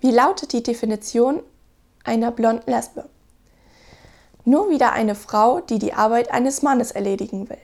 Wie lautet die Definition einer blonden Lesbe? Nur wieder eine Frau, die die Arbeit eines Mannes erledigen will.